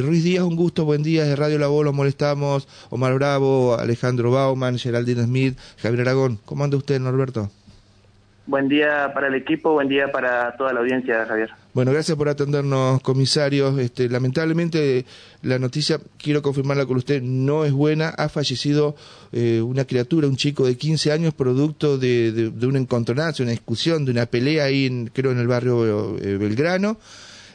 Ruiz Díaz, un gusto, buen día, de Radio La Voz, lo molestamos, Omar Bravo, Alejandro Bauman, Geraldine Smith, Javier Aragón. ¿Cómo anda usted, Norberto? Buen día para el equipo, buen día para toda la audiencia, Javier. Bueno, gracias por atendernos, comisario. Este, lamentablemente, la noticia, quiero confirmarla con usted, no es buena. Ha fallecido eh, una criatura, un chico de 15 años, producto de, de, de, un encontronazo, una discusión, de una pelea ahí, en, creo, en el barrio eh, Belgrano.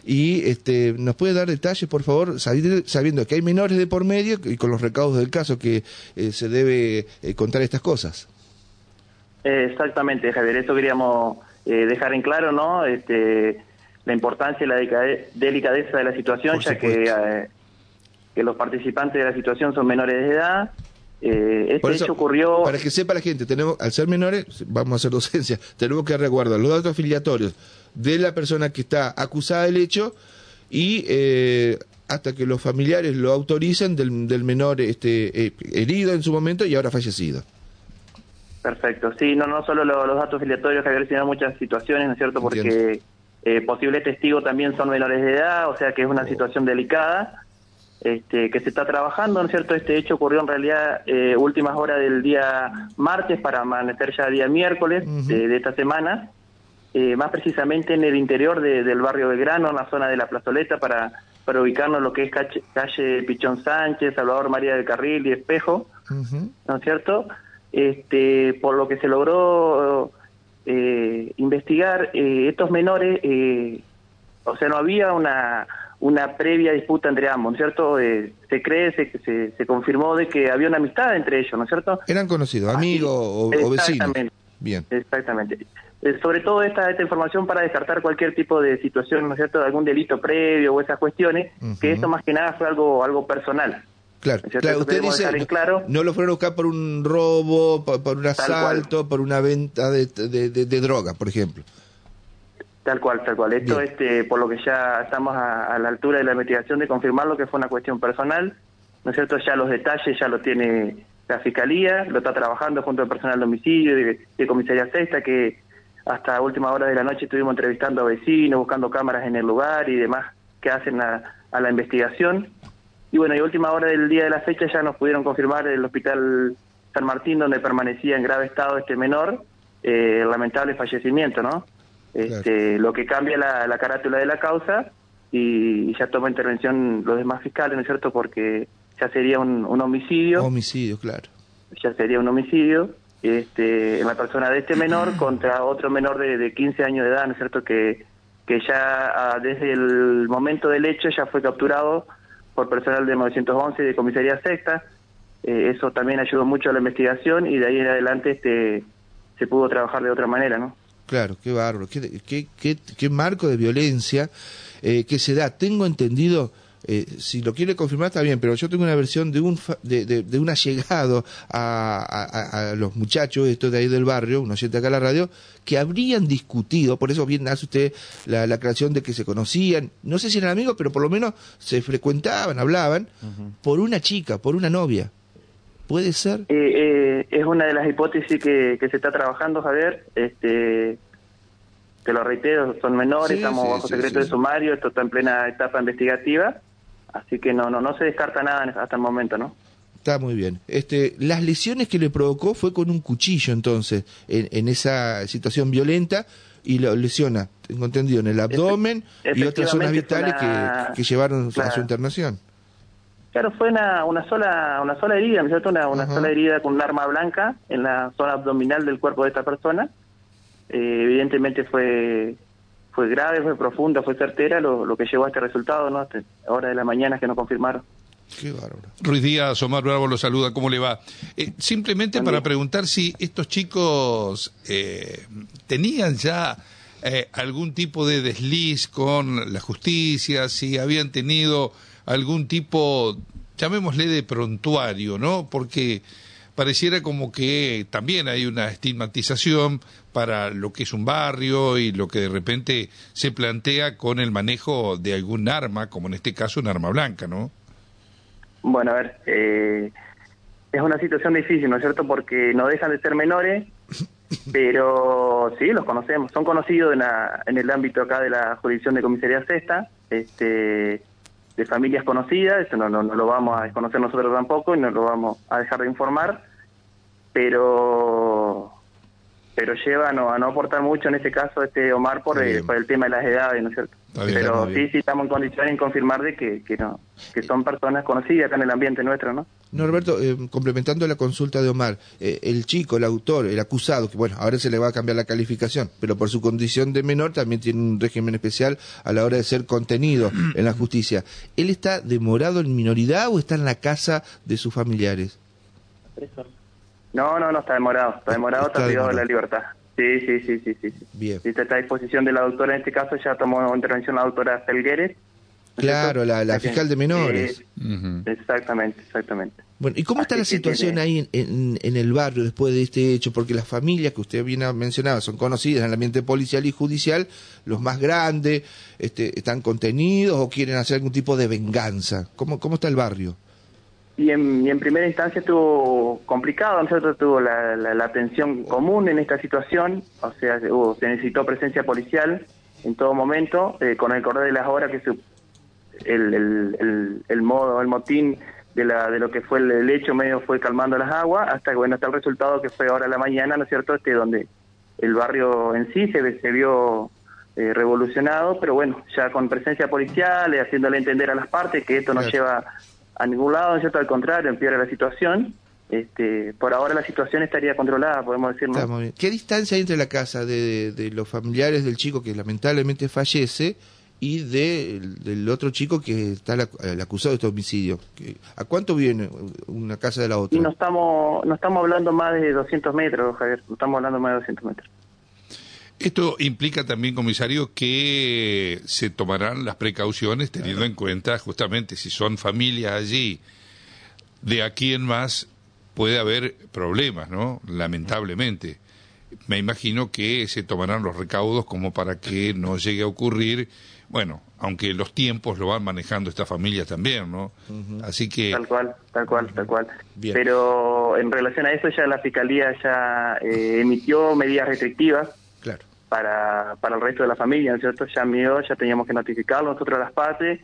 Y este, nos puede dar detalles, por favor, sabiendo que hay menores de por medio y con los recaudos del caso que eh, se debe eh, contar estas cosas. Exactamente, Javier, eso queríamos eh, dejar en claro, ¿no? Este, la importancia y la delicadeza de la situación, ya que, eh, que los participantes de la situación son menores de edad. Eh, este eso, hecho ocurrió... Para que sepa la gente, tenemos al ser menores, vamos a hacer docencia, tenemos que resguardar los datos afiliatorios de la persona que está acusada del hecho y eh, hasta que los familiares lo autoricen del, del menor este, eh, herido en su momento y ahora fallecido. Perfecto, sí, no, no solo los, los datos filiatorios, Javier, sino muchas situaciones, ¿no es cierto? Porque eh, posibles testigos también son menores de edad, o sea que es una situación delicada, este, que se está trabajando, ¿no es cierto? Este hecho ocurrió en realidad eh, últimas horas del día martes para amanecer ya día miércoles uh -huh. de, de, esta semana, eh, más precisamente en el interior de, del barrio Belgrano, en la zona de la plazoleta, para, para ubicarnos en lo que es calle, calle Pichón Sánchez, Salvador María del Carril y Espejo, uh -huh. ¿no es cierto? este, por lo que se logró eh, investigar, eh, estos menores, eh, o sea, no había una, una previa disputa entre ambos, ¿no es cierto? Eh, se cree, se, se, se, confirmó de que había una amistad entre ellos, ¿no es cierto? Eran conocidos, amigos o, o, vecinos. Bien. Exactamente. Eh, sobre todo esta, esta información para descartar cualquier tipo de situación, ¿no es cierto?, de algún delito previo o esas cuestiones, uh -huh. que esto más que nada fue algo, algo personal. Claro, claro usted dice, claro. No, no, lo fueron a buscar por un robo, por, por un asalto, por una venta de, de, de, de, droga, por ejemplo. Tal cual, tal cual. Esto, Bien. este, por lo que ya estamos a, a, la altura de la investigación de confirmarlo que fue una cuestión personal, ¿no es cierto? Ya los detalles ya lo tiene la Fiscalía, lo está trabajando junto al personal de homicidio de, de Comisaría Sexta, que hasta última hora de la noche estuvimos entrevistando a vecinos, buscando cámaras en el lugar y demás que hacen a, a la investigación y bueno, y última hora del día de la fecha ya nos pudieron confirmar el hospital San Martín, donde permanecía en grave estado este menor, eh, lamentable fallecimiento, ¿no? Este, claro. Lo que cambia la, la, carátula de la causa y, ya toma intervención los demás fiscales, ¿no es cierto? Porque ya sería un, un homicidio. Homicidio, claro. Ya sería un homicidio este, en la persona de este menor contra otro menor de, de 15 años de edad, ¿no es cierto? Que, que ya ah, desde el momento del hecho ya fue capturado por personal de 911 y de comisaría sexta. Eh, eso también ayudó mucho a la investigación y de ahí en adelante este se pudo trabajar de otra manera, ¿no? Claro, qué bárbaro, qué, qué, qué, qué marco de violencia eh, que se da. Tengo entendido, eh, si lo quiere confirmar está bien, pero yo tengo una versión de un de, de, de un allegado a, a, a, los muchachos estos de ahí del barrio, uno siente acá la radio, que habrían discutido, por eso bien hace usted la, la creación de que se conocían, no sé si eran amigos, pero por lo menos se frecuentaban, hablaban, uh -huh. por una chica, por una novia. ¿Puede ser? Eh, eh, es una de las hipótesis que, que se está trabajando, Javier. Este, te lo reitero, son menores, sí, estamos sí, bajo sí, secreto de sumario, esto está en plena etapa investigativa, así que no, no, no se descarta nada hasta el momento, ¿no? Está muy bien. Este, las lesiones que le provocó fue con un cuchillo, entonces, en, en esa situación violenta y lo lesiona, tengo entendido, en el abdomen y otras zonas vitales una... que, que, llevaron claro. a su internación. Claro, fue una, una sola una sola herida, ¿no es cierto? Una, una uh -huh. sola herida con un arma blanca en la zona abdominal del cuerpo de esta persona. Eh, evidentemente fue fue grave, fue profunda, fue certera lo, lo que llevó a este resultado, ¿no? Hasta hora de la mañana que nos confirmaron. Qué bárbaro. Ruiz Díaz, Omar Bravo lo saluda, ¿cómo le va? Eh, simplemente para preguntar si estos chicos eh, tenían ya eh, algún tipo de desliz con la justicia, si habían tenido algún tipo, llamémosle de prontuario, ¿no? Porque pareciera como que también hay una estigmatización para lo que es un barrio y lo que de repente se plantea con el manejo de algún arma, como en este caso un arma blanca, ¿no? Bueno, a ver, eh, es una situación difícil, ¿no es cierto? Porque no dejan de ser menores, pero sí, los conocemos, son conocidos en, la, en el ámbito acá de la jurisdicción de comisaría sexta, este de familias conocidas, eso no, no, no, lo vamos a desconocer nosotros tampoco y no lo vamos a dejar de informar, pero pero lleva a no, a no aportar mucho en este caso este Omar por, el, por el tema de las edades, ¿no es cierto? pero sí, sí estamos en condiciones de confirmar de que, que, no, que son personas conocidas acá en el ambiente nuestro, ¿no? Norberto, eh, complementando la consulta de Omar, eh, el chico, el autor, el acusado, que bueno, ahora se le va a cambiar la calificación, pero por su condición de menor también tiene un régimen especial a la hora de ser contenido en la justicia. ¿Él está demorado en minoridad o está en la casa de sus familiares? No, no, no está demorado, está demorado, está, privado de la libertad. Sí, sí, sí, sí, sí. Bien. Si está a disposición de la doctora en este caso, ya tomó intervención la doctora Felgueres. Claro, la, fiscal de menores. Exactamente, exactamente. Bueno, ¿y cómo está la situación ahí en, en, el barrio después de este hecho? Porque las familias que usted bien ha mencionado son conocidas en el ambiente policial y judicial, los más grandes, este, ¿están contenidos o quieren hacer algún tipo de venganza? ¿Cómo, cómo está el barrio? Y en, en primera instancia estuvo complicado, nosotros tuvo la, la, atención común en esta situación, o sea, se necesitó presencia policial en todo momento, eh, con el correr de las horas que el, el, el, modo, el motín de, la, de lo que fue el, hecho medio fue calmando las aguas, hasta que bueno, hasta el resultado que fue ahora a la mañana, ¿no es cierto?, este donde el barrio en sí se, se vio eh, revolucionado, pero bueno, ya con presencia policial, y haciéndole entender a las partes que esto nos lleva a ningún lado, ¿cierto? Al contrario, empeora la situación. Este, por ahora la situación estaría controlada, podemos decir. ¿Qué distancia hay entre la casa de, de, los familiares del chico que lamentablemente fallece y de, del otro chico que está el acusado de este homicidio? ¿A cuánto viene una casa de la otra? Y no estamos, no estamos hablando más de 200 metros, Javier, no estamos hablando más de 200 metros. Esto implica también, comisario, que se tomarán las precauciones teniendo en cuenta justamente si son familias allí, de aquí en más puede haber problemas, ¿no? Lamentablemente. Me imagino que se tomarán los recaudos como para que no llegue a ocurrir, bueno, aunque los tiempos lo van manejando esta familia también, ¿no? Así que... Tal cual, tal cual, tal cual. Pero en relación a eso ya la Fiscalía ya eh, emitió medidas restrictivas para, para el resto de la familia, ¿no es cierto? Ya mío, ya teníamos que notificarlo nosotros a las partes,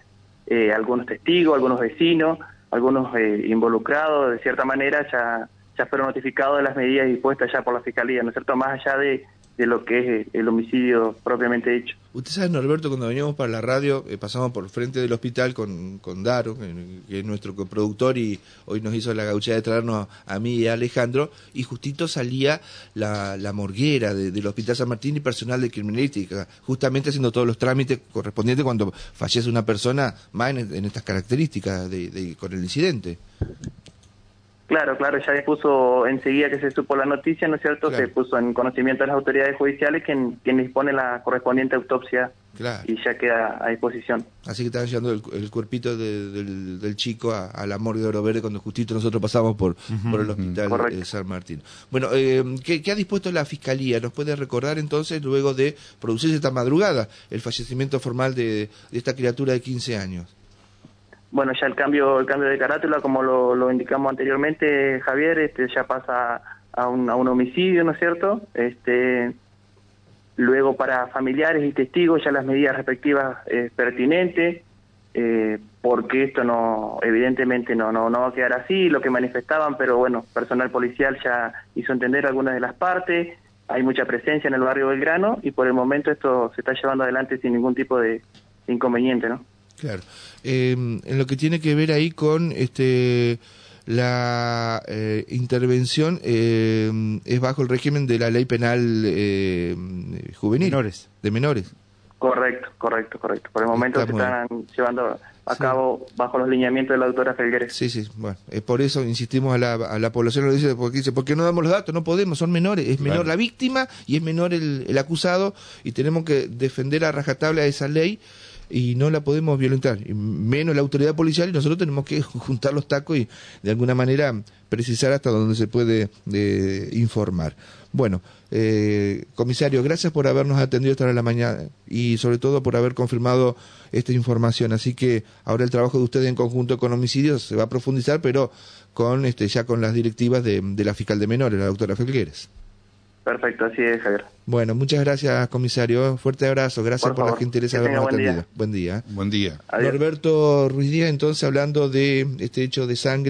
eh, algunos testigos, algunos vecinos, algunos eh, involucrados, de cierta manera, ya, ya fueron notificados de las medidas dispuestas ya por la Fiscalía, ¿no es cierto? Más allá de, de lo que es eh, el homicidio propiamente hecho. Usted sabe, Norberto, cuando veníamos para la radio, eh, pasamos por frente del hospital con, con Daro, que es nuestro coproductor y hoy nos hizo la gauchada de traernos a, mí y a Alejandro, y justito salía la, la morguera del Hospital San Martín y personal de criminalística, justamente haciendo todos los trámites correspondientes cuando fallece una persona más en, estas características de, con el incidente. Claro, claro, ya se puso enseguida que se supo la noticia, ¿no es cierto? Se puso en conocimiento de las autoridades judiciales quien, quien dispone la correspondiente autopsia y ya queda a disposición. Así que estaban llevando el, cuerpito del, del, chico a, la morgue de Oro Verde cuando justito nosotros pasamos por, por el hospital de San Martín. Bueno, eh, ¿qué, ha dispuesto la Fiscalía? ¿Nos puede recordar entonces, luego de producirse esta madrugada, el fallecimiento formal de, de esta criatura de 15 años? Bueno, ya el cambio el cambio de carátula, como lo, indicamos anteriormente, Javier, este ya pasa a un, a un homicidio, ¿no es cierto? Este luego para familiares y testigos ya las medidas respectivas es pertinentes, eh, porque esto no evidentemente no, no no va a quedar así, lo que manifestaban, pero bueno, personal policial ya hizo entender algunas de las partes, hay mucha presencia en el barrio Belgrano y por el momento esto se está llevando adelante sin ningún tipo de inconveniente, ¿no? Claro. Em, en lo que tiene que ver ahí con este la eh, intervención em, es bajo el régimen de la ley penal em, juvenil menores. de menores. Correcto, correcto, correcto. Por el momento se están llevando a cabo bajo los lineamientos de la doctora Felgueres. Sí, sí, bueno, es por eso insistimos a la, a la población, lo dice, porque dice, ¿por qué no damos los datos? No podemos, son menores, es menor la víctima y es menor el, el acusado y tenemos que defender a rajatabla esa ley y no la podemos violentar, menos la autoridad policial y nosotros tenemos que juntar los tacos y de alguna manera precisar hasta donde se puede de, informar. Bueno, eh, comisario, gracias por habernos atendido esta hora de la mañana y sobre todo por haber confirmado esta información. Así que ahora el trabajo de ustedes en conjunto con homicidios se va a profundizar, pero con este ya con las directivas de, de la fiscal de menores, la doctora Felgueres. Perfecto, así es, Javier. Bueno, muchas gracias, comisario. Fuerte abrazo. Gracias por, la gentileza de habernos atendido. Buen día. Buen día. Norberto Ruiz Díaz, entonces, hablando de este hecho de sangre.